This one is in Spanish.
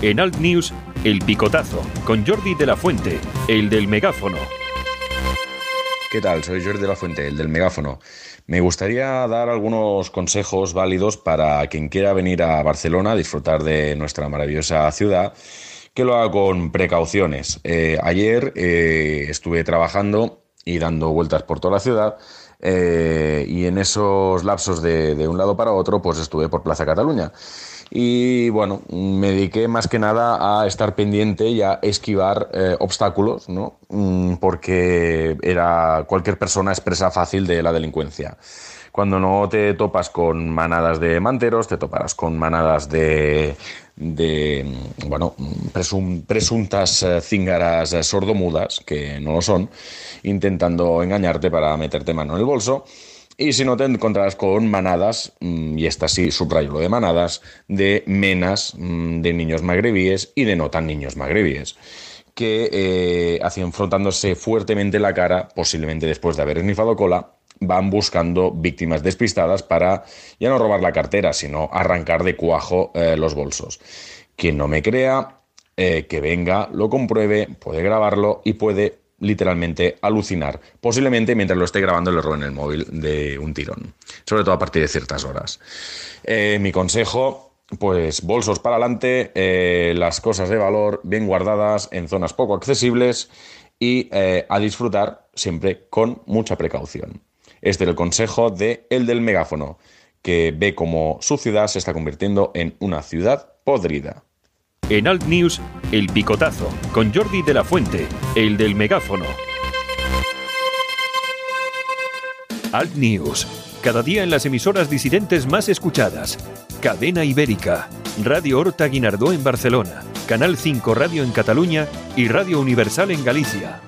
En Alt News, El Picotazo, con Jordi de la Fuente, el del megáfono. ¿Qué tal? Soy Jordi de la Fuente, el del megáfono. Me gustaría dar algunos consejos válidos para quien quiera venir a Barcelona a disfrutar de nuestra maravillosa ciudad, que lo haga con precauciones. Eh, ayer eh, estuve trabajando y dando vueltas por toda la ciudad eh, y en esos lapsos de, de, un lado para otro, pues estuve por Plaza Cataluña. Y bueno, me dediqué más que nada a estar pendiente y a esquivar eh, obstáculos, ¿no? Mm, porque era cualquier persona expresa fácil de la delincuencia. Cuando no te topas con manadas de manteros, te toparás con manadas de, de bueno, presum, presuntas eh, cíngaras sordomudas, que no lo son, intentando engañarte para meterte mano en el bolso. Y si no, te encontrarás con manadas, mm, y esta sí, subrayo lo de manadas, de menas mm, de niños magrebíes y de no tan niños magrebíes que eh, fuertemente la cara, posiblemente después de haber esnifado cola, van buscando víctimas despistadas para ya no robar la cartera, sino arrancar de cuajo eh, los bolsos. Quien no me crea, eh, que venga, lo compruebe, puede grabarlo y puede literalmente alucinar, posiblemente mientras lo esté grabando le roben el móvil de un tirón, sobre todo a partir de ciertas horas. mi consejo, pues bolsos para adelante, las cosas de valor bien guardadas en zonas poco accesibles y a disfrutar siempre con mucha precaución. Este es el consejo de El del Megáfono, que ve cómo su ciudad se está convirtiendo en una ciudad podrida. En Alt News, El Picotazo, con Jordi de la Fuente, el del megáfono. Alt News, cada día en las emisoras disidentes más escuchadas. Cadena Ibérica, Radio Horta Guinardó en Barcelona, Canal 5 Radio en Cataluña y Radio Universal en Galicia.